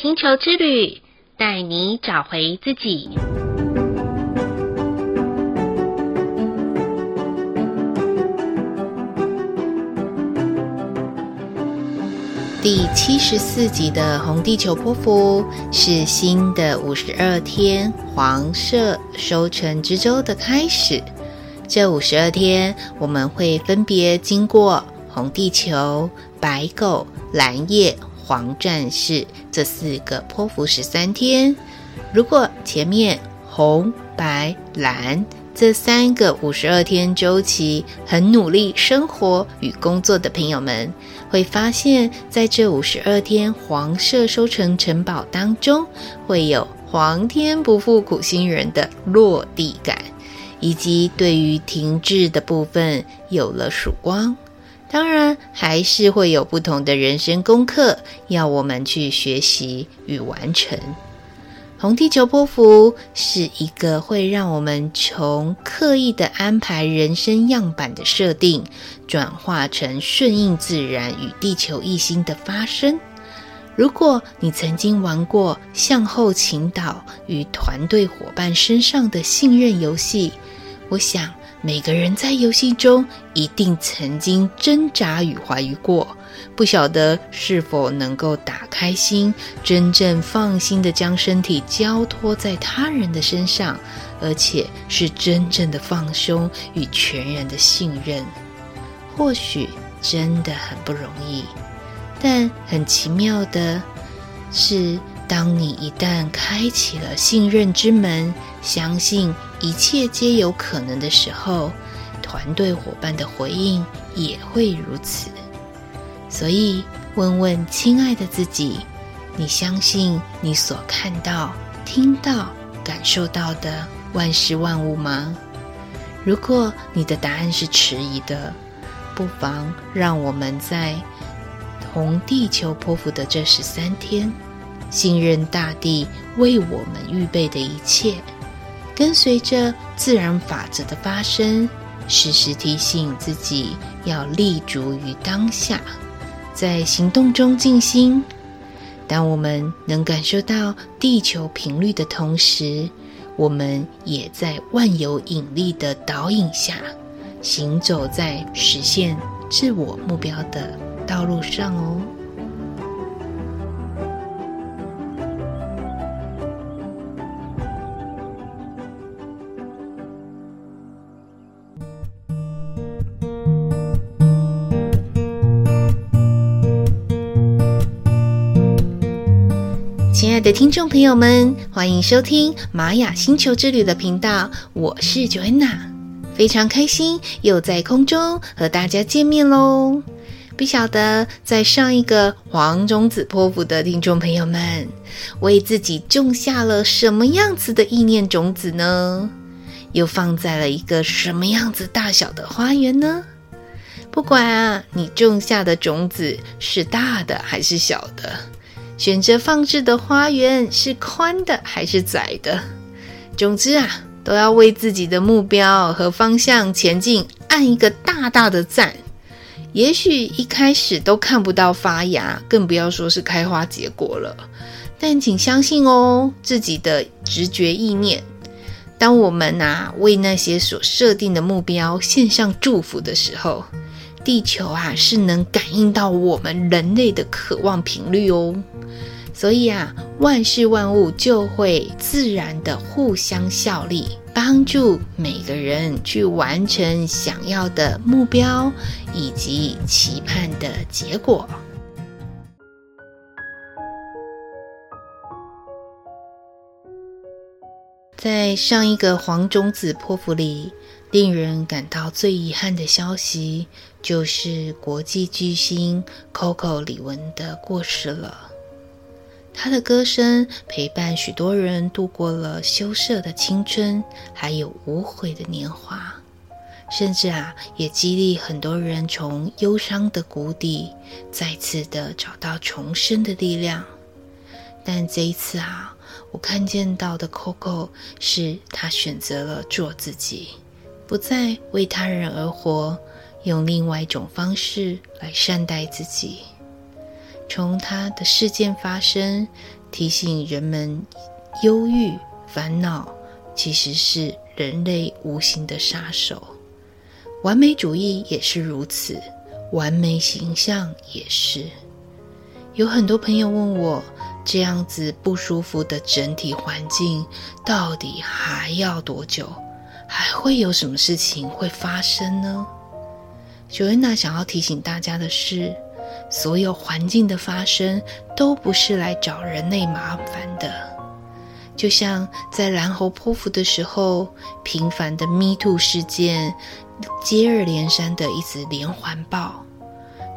星球之旅，带你找回自己。第七十四集的红地球波符是新的五十二天黄色收成之周的开始。这五十二天，我们会分别经过红地球、白狗、蓝夜、黄战士这四个波符十三天。如果前面红、白、蓝这三个五十二天周期很努力生活与工作的朋友们，会发现在这五十二天黄色收成城堡当中，会有皇天不负苦心人的落地感。以及对于停滞的部分有了曙光，当然还是会有不同的人生功课要我们去学习与完成。红地球波幅是一个会让我们从刻意的安排人生样板的设定，转化成顺应自然与地球一心的发生。如果你曾经玩过向后倾倒与团队伙伴身上的信任游戏，我想每个人在游戏中一定曾经挣扎与怀疑过，不晓得是否能够打开心，真正放心的将身体交托在他人的身上，而且是真正的放松与全然的信任。或许真的很不容易。但很奇妙的是，当你一旦开启了信任之门，相信一切皆有可能的时候，团队伙伴的回应也会如此。所以，问问亲爱的自己：你相信你所看到、听到、感受到的万事万物吗？如果你的答案是迟疑的，不妨让我们在。红地球波符的这十三天，信任大地为我们预备的一切，跟随着自然法则的发生，时时提醒自己要立足于当下，在行动中静心。当我们能感受到地球频率的同时，我们也在万有引力的导引下，行走在实现自我目标的道路上哦，亲爱的听众朋友们，欢迎收听玛雅星球之旅的频道，我是 Joanna，非常开心又在空中和大家见面喽。不晓得在上一个黄种子波符的听众朋友们，为自己种下了什么样子的意念种子呢？又放在了一个什么样子大小的花园呢？不管啊，你种下的种子是大的还是小的，选择放置的花园是宽的还是窄的，总之啊，都要为自己的目标和方向前进按一个大大的赞。也许一开始都看不到发芽，更不要说是开花结果了。但请相信哦，自己的直觉意念。当我们啊为那些所设定的目标献上祝福的时候，地球啊是能感应到我们人类的渴望频率哦。所以啊，万事万物就会自然的互相效力。帮助每个人去完成想要的目标以及期盼的结果。在上一个黄种子波符里，令人感到最遗憾的消息就是国际巨星 Coco 李玟的过世了。他的歌声陪伴许多人度过了羞涩的青春，还有无悔的年华，甚至啊，也激励很多人从忧伤的谷底再次的找到重生的力量。但这一次啊，我看见到的 Coco 是他选择了做自己，不再为他人而活，用另外一种方式来善待自己。从他的事件发生，提醒人们，忧郁、烦恼其实是人类无形的杀手。完美主义也是如此，完美形象也是。有很多朋友问我，这样子不舒服的整体环境，到底还要多久？还会有什么事情会发生呢？Joanna 想要提醒大家的是，所有环境的发生，都不是来找人类麻烦的。就像在蓝猴波符的时候，频繁的 Me Too 事件，接二连三的一直连环爆。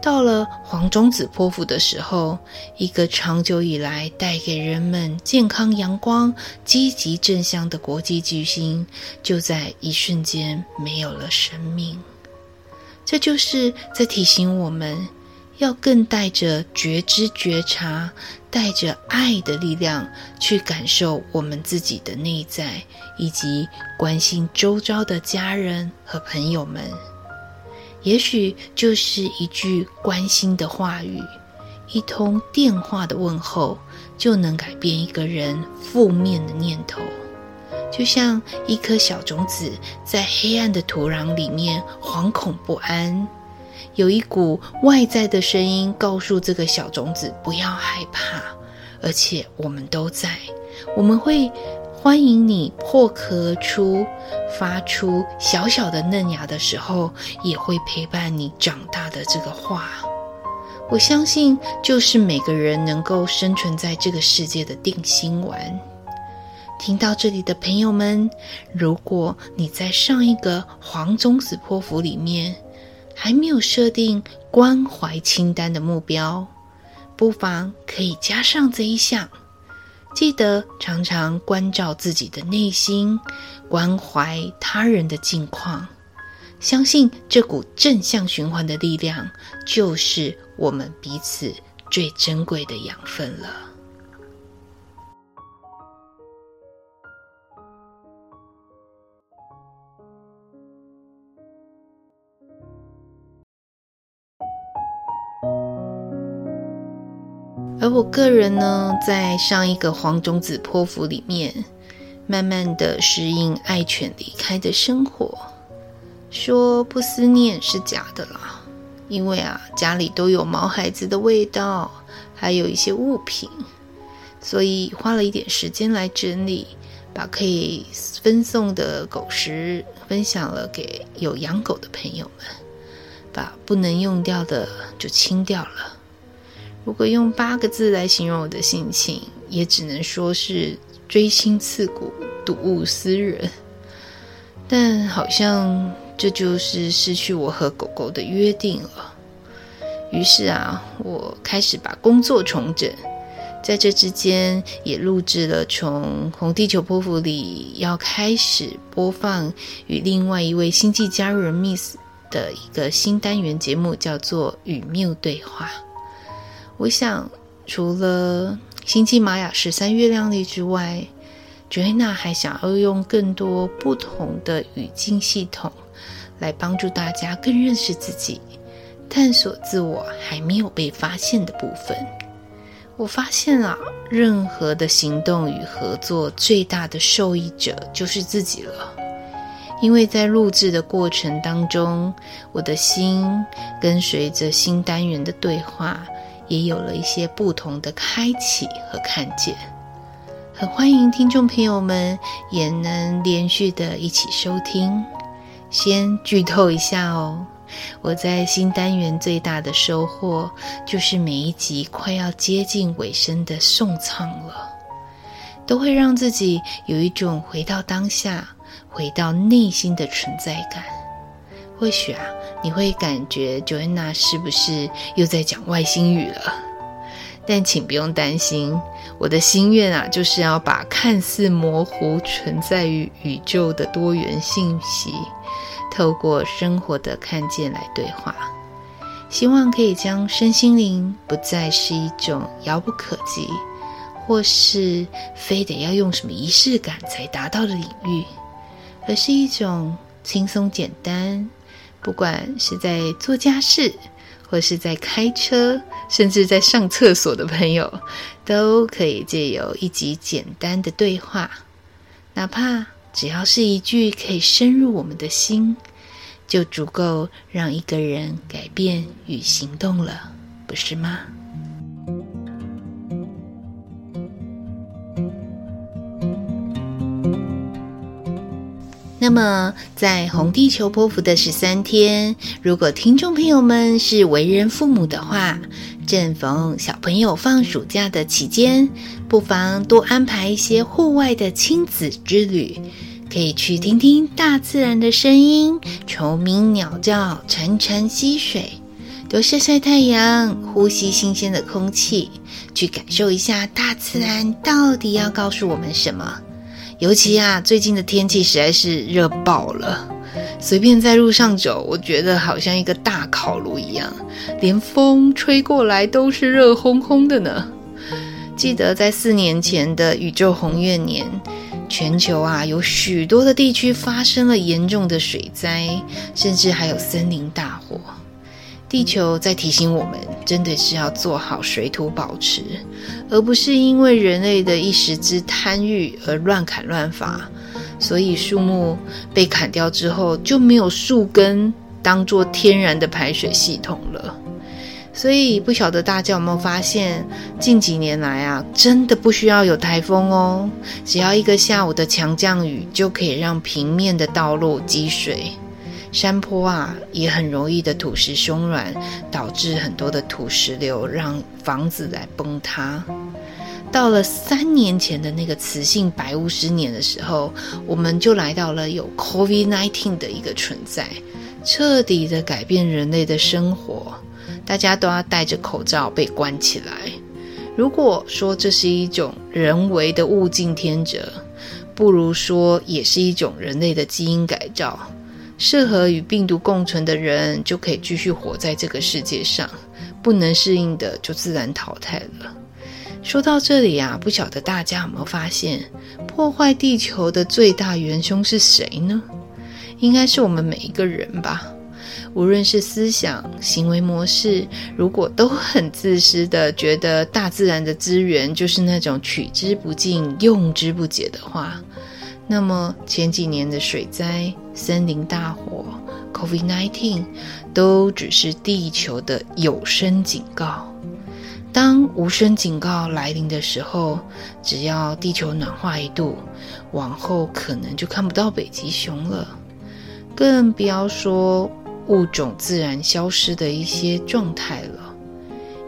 到了黄种子波符的时候，一个长久以来带给人们健康、阳光、积极正向的国际巨星，就在一瞬间没有了生命。这就是在提醒我们，要更带着觉知、觉察，带着爱的力量去感受我们自己的内在，以及关心周遭的家人和朋友们。也许就是一句关心的话语，一通电话的问候，就能改变一个人负面的念头。就像一颗小种子在黑暗的土壤里面惶恐不安，有一股外在的声音告诉这个小种子不要害怕，而且我们都在，我们会。欢迎你破壳而出，发出小小的嫩芽的时候，也会陪伴你长大的这个话。我相信，就是每个人能够生存在这个世界的定心丸。听到这里的朋友们，如果你在上一个黄宗子波符里面还没有设定关怀清单的目标，不妨可以加上这一项。记得常常关照自己的内心，关怀他人的境况，相信这股正向循环的力量，就是我们彼此最珍贵的养分了。而我个人呢，在上一个黄种子波符里面，慢慢的适应爱犬离开的生活。说不思念是假的啦，因为啊，家里都有毛孩子的味道，还有一些物品，所以花了一点时间来整理，把可以分送的狗食分享了给有养狗的朋友们，把不能用掉的就清掉了。如果用八个字来形容我的心情，也只能说是锥心刺骨、睹物思人。但好像这就是失去我和狗狗的约定了。于是啊，我开始把工作重整，在这之间也录制了从红地球波符里要开始播放与另外一位星际加入人 Miss 的一个新单元节目，叫做《与缪对话》。我想，除了星际玛雅十三月亮历之外，Joanna 还想要用更多不同的语境系统，来帮助大家更认识自己，探索自我还没有被发现的部分。我发现啊，任何的行动与合作，最大的受益者就是自己了。因为在录制的过程当中，我的心跟随着新单元的对话。也有了一些不同的开启和看见，很欢迎听众朋友们也能连续的一起收听。先剧透一下哦，我在新单元最大的收获就是每一集快要接近尾声的诵唱了，都会让自己有一种回到当下、回到内心的存在感。或许啊。你会感觉 Joanna 是不是又在讲外星语了？但请不用担心，我的心愿啊，就是要把看似模糊存在于宇宙的多元信息，透过生活的看见来对话，希望可以将身心灵不再是一种遥不可及，或是非得要用什么仪式感才达到的领域，而是一种轻松简单。不管是在做家事，或是在开车，甚至在上厕所的朋友，都可以借由一集简单的对话，哪怕只要是一句可以深入我们的心，就足够让一个人改变与行动了，不是吗？那么，在红地球波幅的十三天，如果听众朋友们是为人父母的话，正逢小朋友放暑假的期间，不妨多安排一些户外的亲子之旅，可以去听听大自然的声音，虫鸣鸟叫，潺潺溪水，多晒晒太阳，呼吸新鲜的空气，去感受一下大自然到底要告诉我们什么。尤其啊，最近的天气实在是热爆了，随便在路上走，我觉得好像一个大烤炉一样，连风吹过来都是热烘烘的呢。记得在四年前的宇宙红月年，全球啊有许多的地区发生了严重的水灾，甚至还有森林大火。地球在提醒我们，真的是要做好水土保持，而不是因为人类的一时之贪欲而乱砍乱伐。所以树木被砍掉之后，就没有树根当做天然的排水系统了。所以不晓得大家有没有发现，近几年来啊，真的不需要有台风哦，只要一个下午的强降雨，就可以让平面的道路积水。山坡啊，也很容易的土石松软，导致很多的土石流，让房子来崩塌。到了三年前的那个雌性白巫师年的时候，我们就来到了有 COVID-19 的一个存在，彻底的改变人类的生活，大家都要戴着口罩被关起来。如果说这是一种人为的物竞天择，不如说也是一种人类的基因改造。适合与病毒共存的人就可以继续活在这个世界上，不能适应的就自然淘汰了。说到这里啊，不晓得大家有没有发现，破坏地球的最大元凶是谁呢？应该是我们每一个人吧。无论是思想、行为模式，如果都很自私的觉得大自然的资源就是那种取之不尽、用之不竭的话，那么前几年的水灾、森林大火、COVID-19 都只是地球的有声警告。当无声警告来临的时候，只要地球暖化一度，往后可能就看不到北极熊了，更不要说物种自然消失的一些状态了。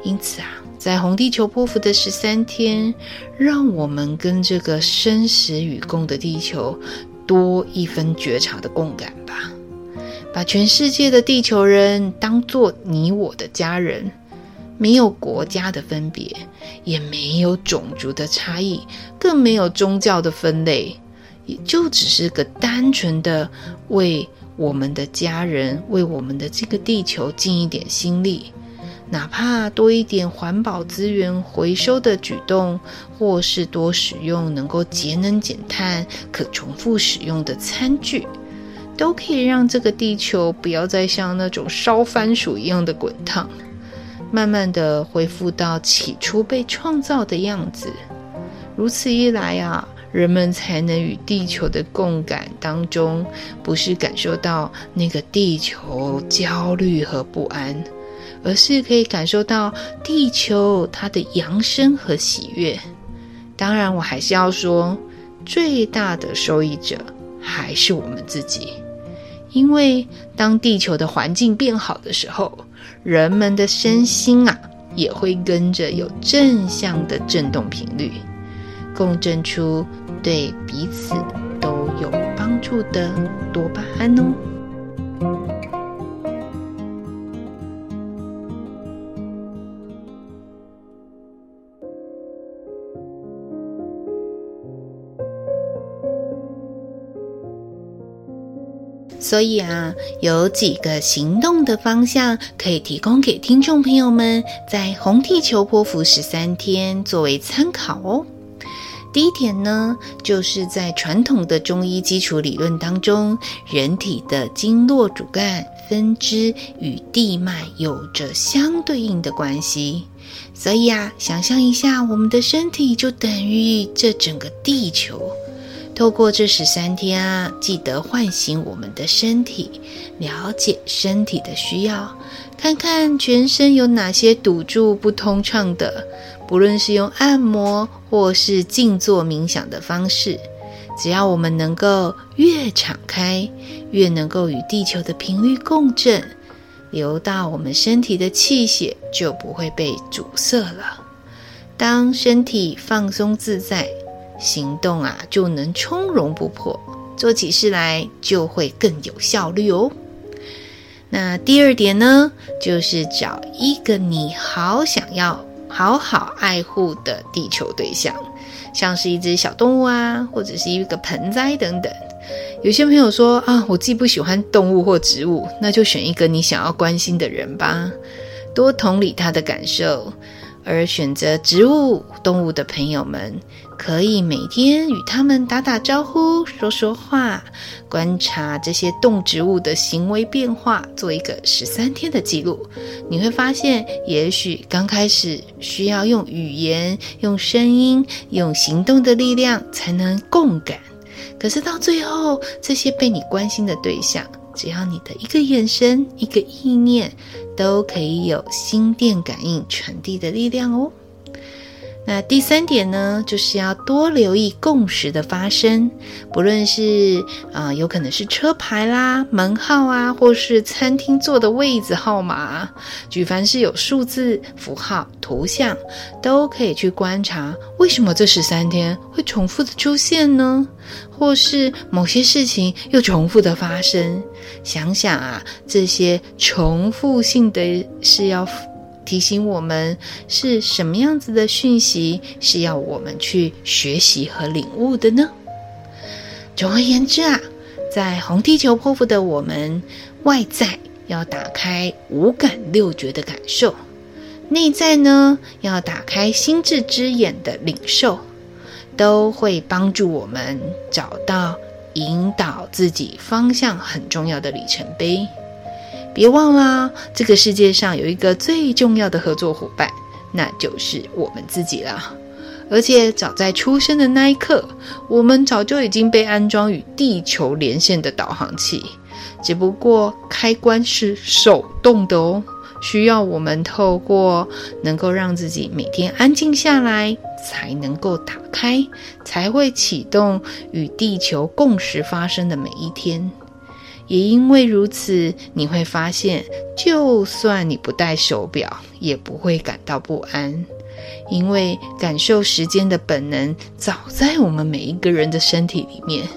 因此啊。在红地球波符的十三天，让我们跟这个生死与共的地球多一分觉察的共感吧。把全世界的地球人当做你我的家人，没有国家的分别，也没有种族的差异，更没有宗教的分类，也就只是个单纯的为我们的家人，为我们的这个地球尽一点心力。哪怕多一点环保资源回收的举动，或是多使用能够节能减碳、可重复使用的餐具，都可以让这个地球不要再像那种烧番薯一样的滚烫，慢慢的恢复到起初被创造的样子。如此一来啊，人们才能与地球的共感当中，不是感受到那个地球焦虑和不安。而是可以感受到地球它的扬升和喜悦。当然，我还是要说，最大的受益者还是我们自己。因为当地球的环境变好的时候，人们的身心啊也会跟着有正向的振动频率，共振出对彼此都有帮助的多巴胺哦。所以啊，有几个行动的方向可以提供给听众朋友们，在红地球波符十三天作为参考哦。第一点呢，就是在传统的中医基础理论当中，人体的经络主干分支与地脉有着相对应的关系。所以啊，想象一下，我们的身体就等于这整个地球。透过这十三天啊，记得唤醒我们的身体，了解身体的需要，看看全身有哪些堵住不通畅的。不论是用按摩或是静坐冥想的方式，只要我们能够越敞开，越能够与地球的频率共振。流到我们身体的气血就不会被阻塞了。当身体放松自在，行动啊就能从容不迫，做起事来就会更有效率哦。那第二点呢，就是找一个你好想要好好爱护的地球对象，像是一只小动物啊，或者是一个盆栽等等。有些朋友说啊，我既不喜欢动物或植物，那就选一个你想要关心的人吧，多同理他的感受。而选择植物、动物的朋友们，可以每天与他们打打招呼、说说话，观察这些动植物的行为变化，做一个十三天的记录。你会发现，也许刚开始需要用语言、用声音、用行动的力量才能共感。可是到最后，这些被你关心的对象，只要你的一个眼神、一个意念，都可以有心电感应传递的力量哦。那第三点呢，就是要多留意共识的发生，不论是啊、有可能是车牌啦、门号啊，或是餐厅坐的位置号码，举凡是有数字、符号、图像，都可以去观察，为什么这十三天会重复的出现呢？或是某些事情又重复的发生？想想啊，这些重复性的是要。提醒我们是什么样子的讯息，是要我们去学习和领悟的呢？总而言之啊，在红地球波符的我们，外在要打开五感六觉的感受，内在呢要打开心智之眼的领受，都会帮助我们找到引导自己方向很重要的里程碑。别忘了，这个世界上有一个最重要的合作伙伴，那就是我们自己了。而且早在出生的那一刻，我们早就已经被安装与地球连线的导航器，只不过开关是手动的哦，需要我们透过能够让自己每天安静下来，才能够打开，才会启动与地球共识发生的每一天。也因为如此，你会发现，就算你不戴手表，也不会感到不安，因为感受时间的本能早在我们每一个人的身体里面。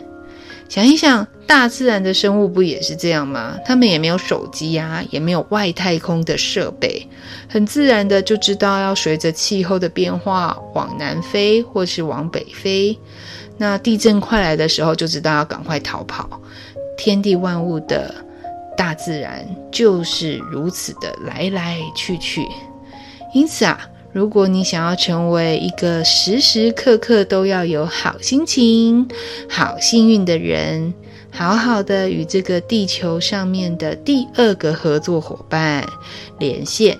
想一想，大自然的生物不也是这样吗？他们也没有手机呀，也没有外太空的设备，很自然的就知道要随着气候的变化往南飞，或是往北飞。那地震快来的时候，就知道要赶快逃跑。天地万物的大自然就是如此的来来去去，因此啊，如果你想要成为一个时时刻刻都要有好心情、好幸运的人，好好的与这个地球上面的第二个合作伙伴连线，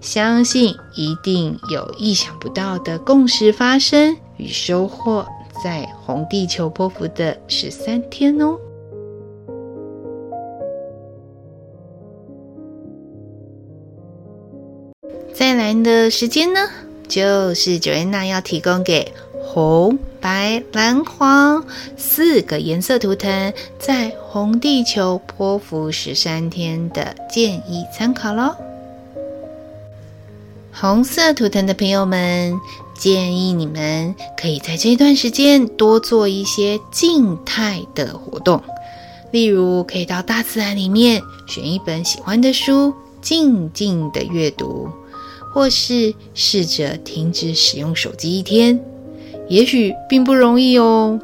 相信一定有意想不到的共识发生与收获，在红地球波符的十三天哦。的时间呢，就是 Joanna 要提供给红、白、蓝、黄四个颜色图腾，在红地球波符十三天的建议参考喽。红色图腾的朋友们，建议你们可以在这段时间多做一些静态的活动，例如可以到大自然里面选一本喜欢的书，静静的阅读。或是试着停止使用手机一天，也许并不容易哦，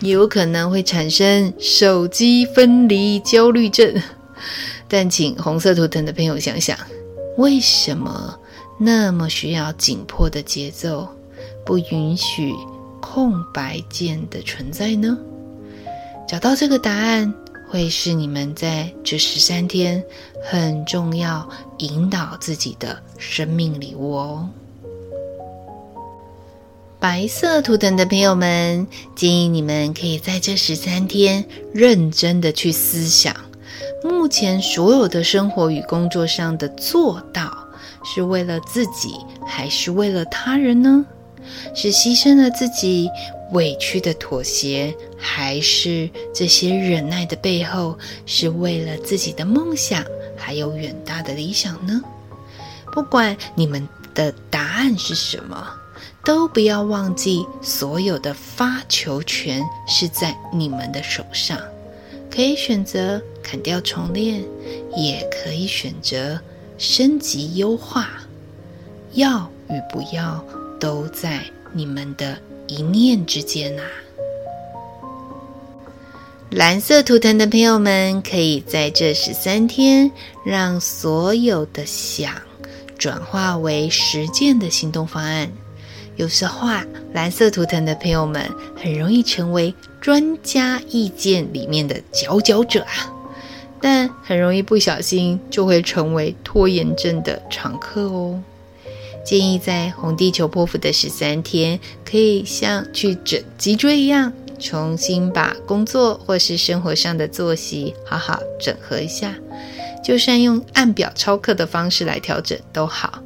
也有可能会产生手机分离焦虑症。但请红色图腾的朋友想想，为什么那么需要紧迫的节奏，不允许空白键的存在呢？找到这个答案，会是你们在这十三天很重要引导自己的生命礼物哦。白色图腾的朋友们，建议你们可以在这十三天认真的去思想，目前所有的生活与工作上的做到，是为了自己，还是为了他人呢？是牺牲了自己，委屈的妥协，还是这些忍耐的背后，是为了自己的梦想，还有远大的理想呢？不管你们的答案是什么。都不要忘记，所有的发球权是在你们的手上。可以选择砍掉重练，也可以选择升级优化。要与不要，都在你们的一念之间啊！蓝色图腾的朋友们，可以在这十三天，让所有的想转化为实践的行动方案。有时候啊，蓝色图腾的朋友们很容易成为专家意见里面的佼佼者啊，但很容易不小心就会成为拖延症的常客哦。建议在红地球波符的十三天，可以像去整脊椎一样，重新把工作或是生活上的作息好好整合一下，就算用按表操课的方式来调整都好。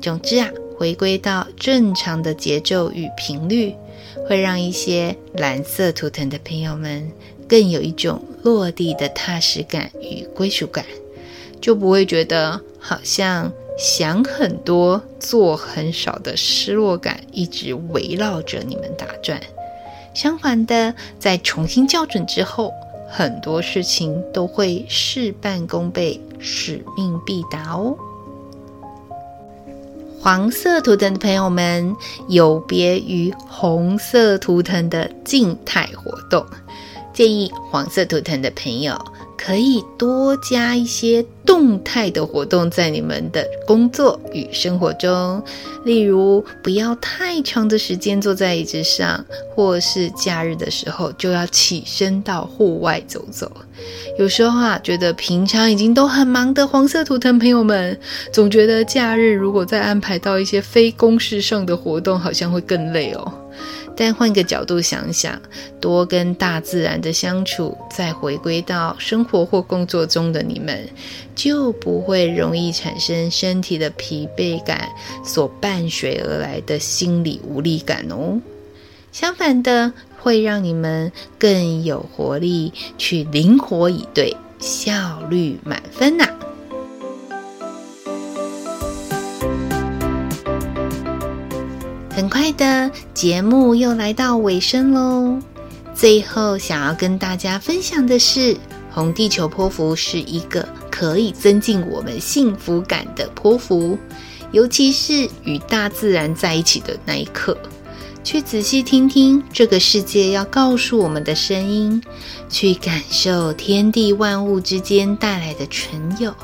总之啊。回归到正常的节奏与频率，会让一些蓝色图腾的朋友们更有一种落地的踏实感与归属感，就不会觉得好像想很多、做很少的失落感一直围绕着你们打转。相反的，在重新校准之后，很多事情都会事半功倍、使命必达哦。黄色图腾的朋友们，有别于红色图腾的静态活动，建议黄色图腾的朋友可以多加一些动态的活动在你们的工作与生活中。例如，不要太长的时间坐在椅子上，或是假日的时候就要起身到户外走走。有时候啊，觉得平常已经都很忙的黄色图腾朋友们，总觉得假日如果再安排到一些非公事上的活动，好像会更累哦。但换个角度想想，多跟大自然的相处，再回归到生活或工作中的你们，就不会容易产生身体的疲惫感所伴随而来的心理无力感哦。相反的，会让你们更有活力，去灵活以对，效率满分呐、很快的节目又来到尾声喽，最后想要跟大家分享的是，红地球波符是一个可以增进我们幸福感的波符，尤其是与大自然在一起的那一刻。去仔细听听这个世界要告诉我们的声音，去感受天地万物之间带来的纯有，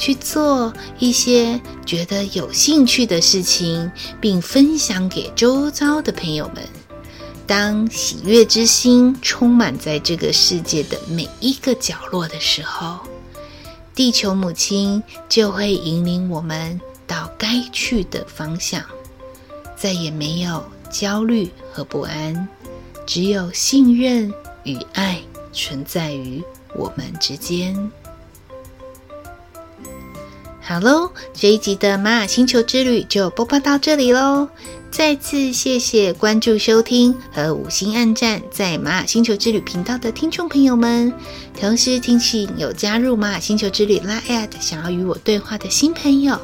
去做一些觉得有兴趣的事情，并分享给周遭的朋友们。当喜悦之心充满在这个世界的每一个角落的时候，地球母亲就会引领我们到该去的方向，再也没有。焦虑和不安，只有信任与爱存在于我们之间。好喽，这一集的玛雅星球之旅就播报到这里喽。再次谢谢关注、收听和五星按赞在玛雅星球之旅频道的听众朋友们。同时，提醒有加入玛雅星球之旅 LINE@ 想要与我对话的新朋友，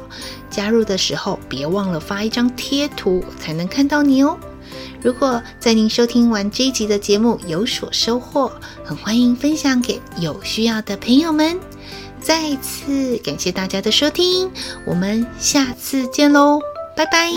加入的时候别忘了发一张贴图，才能看到你哦。如果在您收听完这一集的节目有所收获，很欢迎分享给有需要的朋友们。再次感谢大家的收听，我们下次见喽，拜拜。